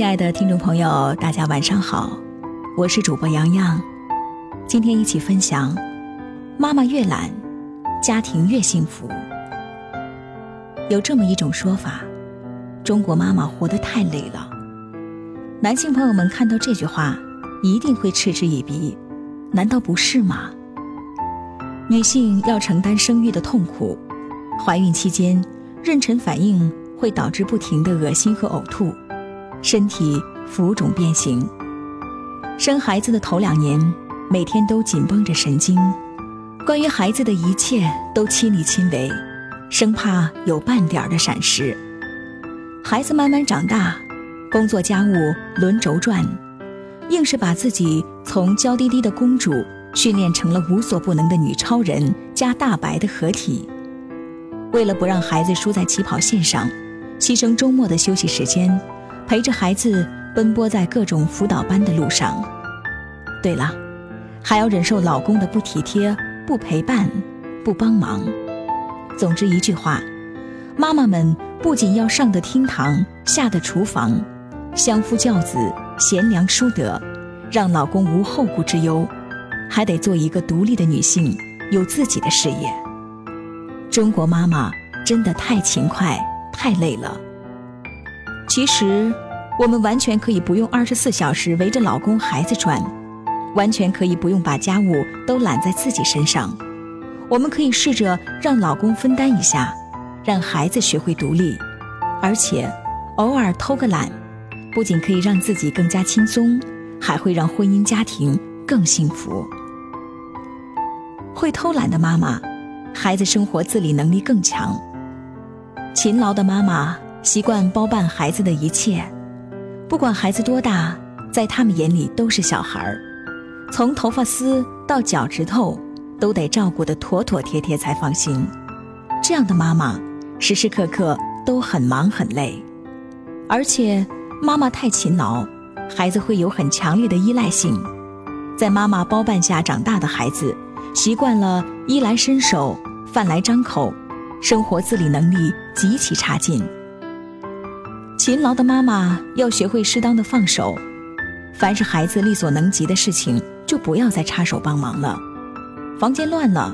亲爱的听众朋友，大家晚上好，我是主播洋洋。今天一起分享：妈妈越懒，家庭越幸福。有这么一种说法，中国妈妈活得太累了。男性朋友们看到这句话，一定会嗤之以鼻，难道不是吗？女性要承担生育的痛苦，怀孕期间妊娠反应会导致不停的恶心和呕吐。身体浮肿变形，生孩子的头两年，每天都紧绷着神经，关于孩子的一切都亲力亲为，生怕有半点的闪失。孩子慢慢长大，工作家务轮轴转，硬是把自己从娇滴滴的公主训练成了无所不能的女超人加大白的合体。为了不让孩子输在起跑线上，牺牲周末的休息时间。陪着孩子奔波在各种辅导班的路上，对了，还要忍受老公的不体贴、不陪伴、不帮忙。总之一句话，妈妈们不仅要上得厅堂，下得厨房，相夫教子、贤良淑德，让老公无后顾之忧，还得做一个独立的女性，有自己的事业。中国妈妈真的太勤快、太累了。其实，我们完全可以不用二十四小时围着老公孩子转，完全可以不用把家务都揽在自己身上。我们可以试着让老公分担一下，让孩子学会独立，而且偶尔偷个懒，不仅可以让自己更加轻松，还会让婚姻家庭更幸福。会偷懒的妈妈，孩子生活自理能力更强；勤劳的妈妈。习惯包办孩子的一切，不管孩子多大，在他们眼里都是小孩儿。从头发丝到脚趾头，都得照顾得妥妥帖帖才放心。这样的妈妈，时时刻刻都很忙很累。而且，妈妈太勤劳，孩子会有很强烈的依赖性。在妈妈包办下长大的孩子，习惯了衣来伸手、饭来张口，生活自理能力极其差劲。勤劳的妈妈要学会适当的放手，凡是孩子力所能及的事情，就不要再插手帮忙了。房间乱了，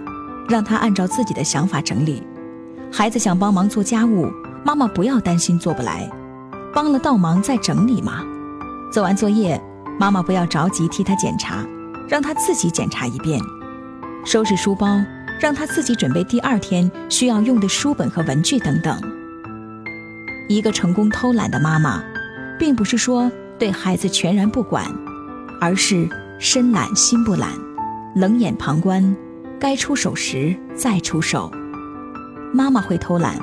让他按照自己的想法整理。孩子想帮忙做家务，妈妈不要担心做不来，帮了倒忙再整理嘛。做完作业，妈妈不要着急替他检查，让他自己检查一遍。收拾书包，让他自己准备第二天需要用的书本和文具等等。一个成功偷懒的妈妈，并不是说对孩子全然不管，而是身懒心不懒，冷眼旁观，该出手时再出手。妈妈会偷懒，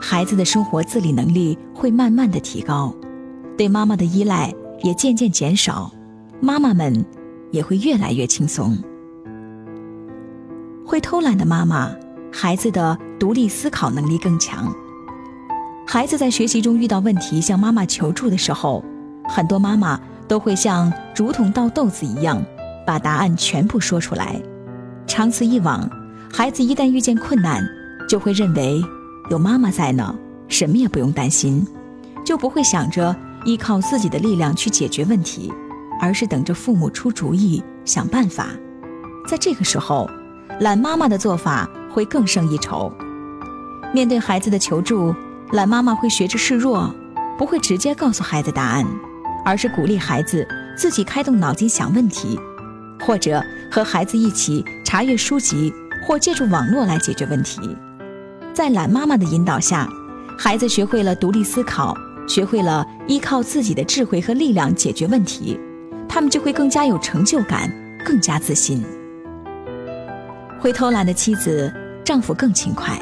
孩子的生活自理能力会慢慢的提高，对妈妈的依赖也渐渐减少，妈妈们也会越来越轻松。会偷懒的妈妈，孩子的独立思考能力更强。孩子在学习中遇到问题，向妈妈求助的时候，很多妈妈都会像竹筒倒豆子一样，把答案全部说出来。长此以往，孩子一旦遇见困难，就会认为有妈妈在呢，什么也不用担心，就不会想着依靠自己的力量去解决问题，而是等着父母出主意、想办法。在这个时候，懒妈妈的做法会更胜一筹。面对孩子的求助。懒妈妈会学着示弱，不会直接告诉孩子答案，而是鼓励孩子自己开动脑筋想问题，或者和孩子一起查阅书籍或借助网络来解决问题。在懒妈妈的引导下，孩子学会了独立思考，学会了依靠自己的智慧和力量解决问题，他们就会更加有成就感，更加自信。会偷懒的妻子，丈夫更勤快。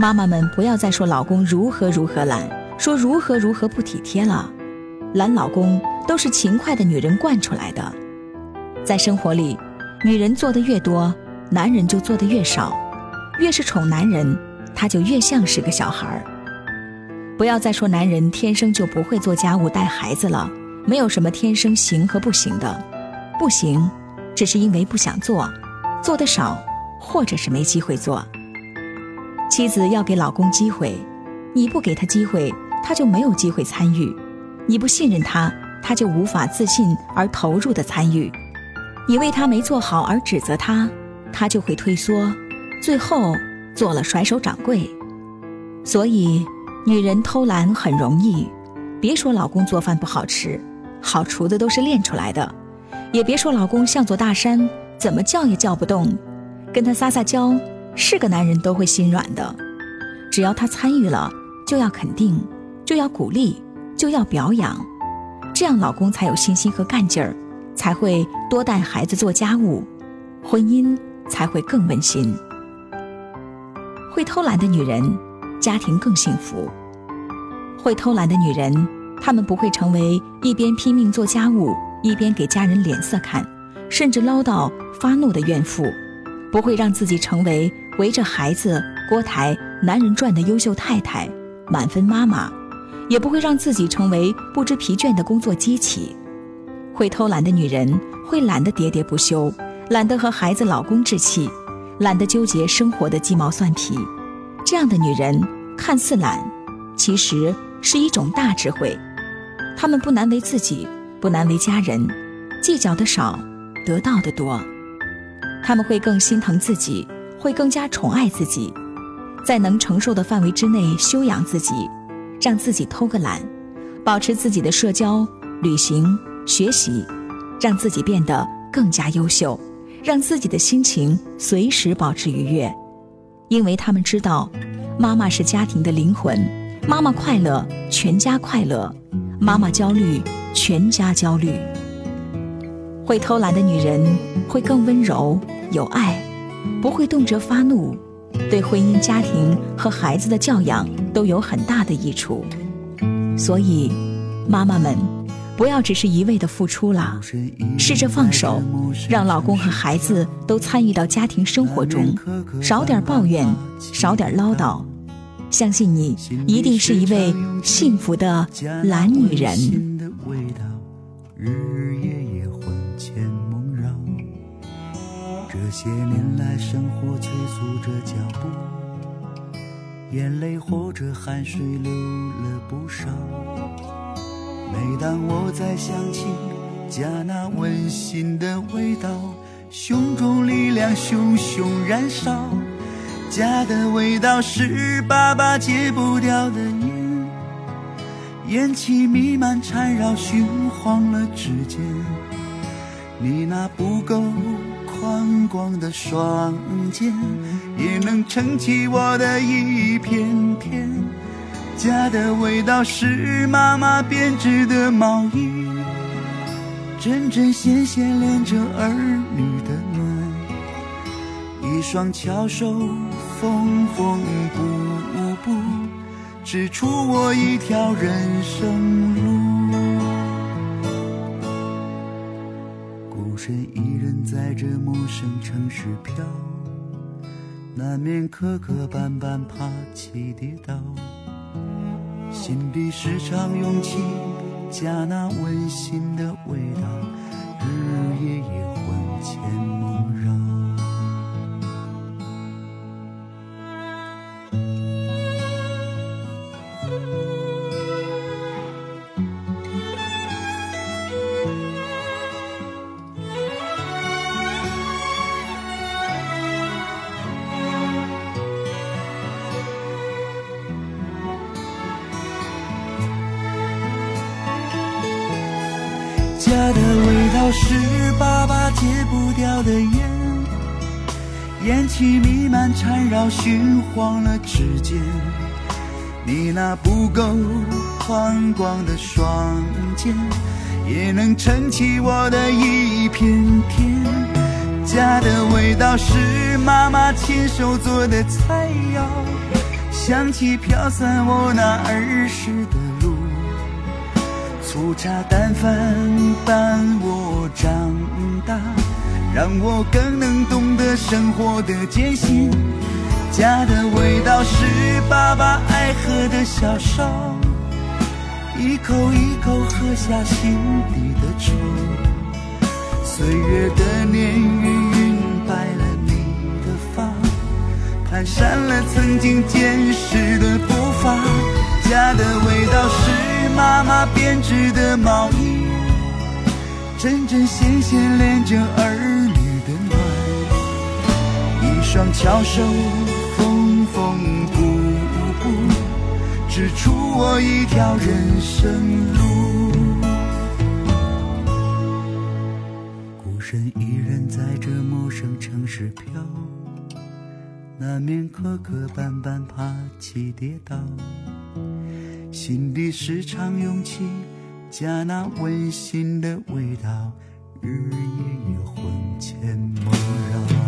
妈妈们不要再说老公如何如何懒，说如何如何不体贴了。懒老公都是勤快的女人惯出来的。在生活里，女人做的越多，男人就做的越少。越是宠男人，他就越像是个小孩儿。不要再说男人天生就不会做家务带孩子了，没有什么天生行和不行的，不行，只是因为不想做，做的少，或者是没机会做。妻子要给老公机会，你不给他机会，他就没有机会参与；你不信任他，他就无法自信而投入的参与；你为他没做好而指责他，他就会退缩，最后做了甩手掌柜。所以，女人偷懒很容易。别说老公做饭不好吃，好厨子都是练出来的；也别说老公像座大山，怎么叫也叫不动。跟他撒撒娇，是个男人都会心软的。只要他参与了，就要肯定，就要鼓励，就要表扬，这样老公才有信心和干劲儿，才会多带孩子做家务，婚姻才会更温馨。会偷懒的女人，家庭更幸福。会偷懒的女人，她们不会成为一边拼命做家务，一边给家人脸色看，甚至唠叨发怒的怨妇；不会让自己成为围着孩子、锅台、男人转的优秀太太、满分妈妈；也不会让自己成为不知疲倦的工作机器。会偷懒的女人，会懒得喋喋不休，懒得和孩子、老公置气，懒得纠结生活的鸡毛蒜皮。这样的女人看似懒，其实。是一种大智慧，他们不难为自己，不难为家人，计较的少，得到的多。他们会更心疼自己，会更加宠爱自己，在能承受的范围之内修养自己，让自己偷个懒，保持自己的社交、旅行、学习，让自己变得更加优秀，让自己的心情随时保持愉悦，因为他们知道，妈妈是家庭的灵魂。妈妈快乐，全家快乐；妈妈焦虑，全家焦虑。会偷懒的女人会更温柔有爱，不会动辄发怒，对婚姻、家庭和孩子的教养都有很大的益处。所以，妈妈们不要只是一味的付出了，试着放手，让老公和孩子都参与到家庭生活中，少点抱怨，少点唠叨。相信你一定是一位幸福的懒女人。这些年来生活催促着脚步，眼泪或者汗水流了不少。每当我再想起家那温馨的味道，胸中力量熊熊燃烧。家的味道是爸爸戒不掉的烟，烟气弥漫缠绕，熏黄了指尖。你那不够宽广的双肩，也能撑起我的一片天。家的味道是妈妈编织的毛衣，针针线线连着儿女的暖，一双巧手。缝缝补补，指出我一条人生路。身一人在这陌生城市飘，难免磕磕绊绊，爬起跌倒。心底时常涌起家那温馨的味道，日日夜夜魂牵的味道是爸爸戒不掉的烟，烟气弥漫缠绕，熏黄了指尖。你那不够宽广的双肩，也能撑起我的一片天。家的味道是妈妈亲手做的菜肴，香气飘散我那儿时的。粗茶淡饭伴我长大，让我更能懂得生活的艰辛。家的味道是爸爸爱喝的小烧，一口一口喝下心底的愁。岁月的年月晕白了你的发，蹒跚了曾经坚实的步伐。家的味道是。妈妈编织的毛衣，针针线线连着儿女的暖，一双巧手缝缝补补，织出我一条人生路。孤身一人在这陌生城市飘。难免磕磕绊绊，爬起跌倒，心底时常涌起家那温馨的味道，日夜夜魂牵梦绕。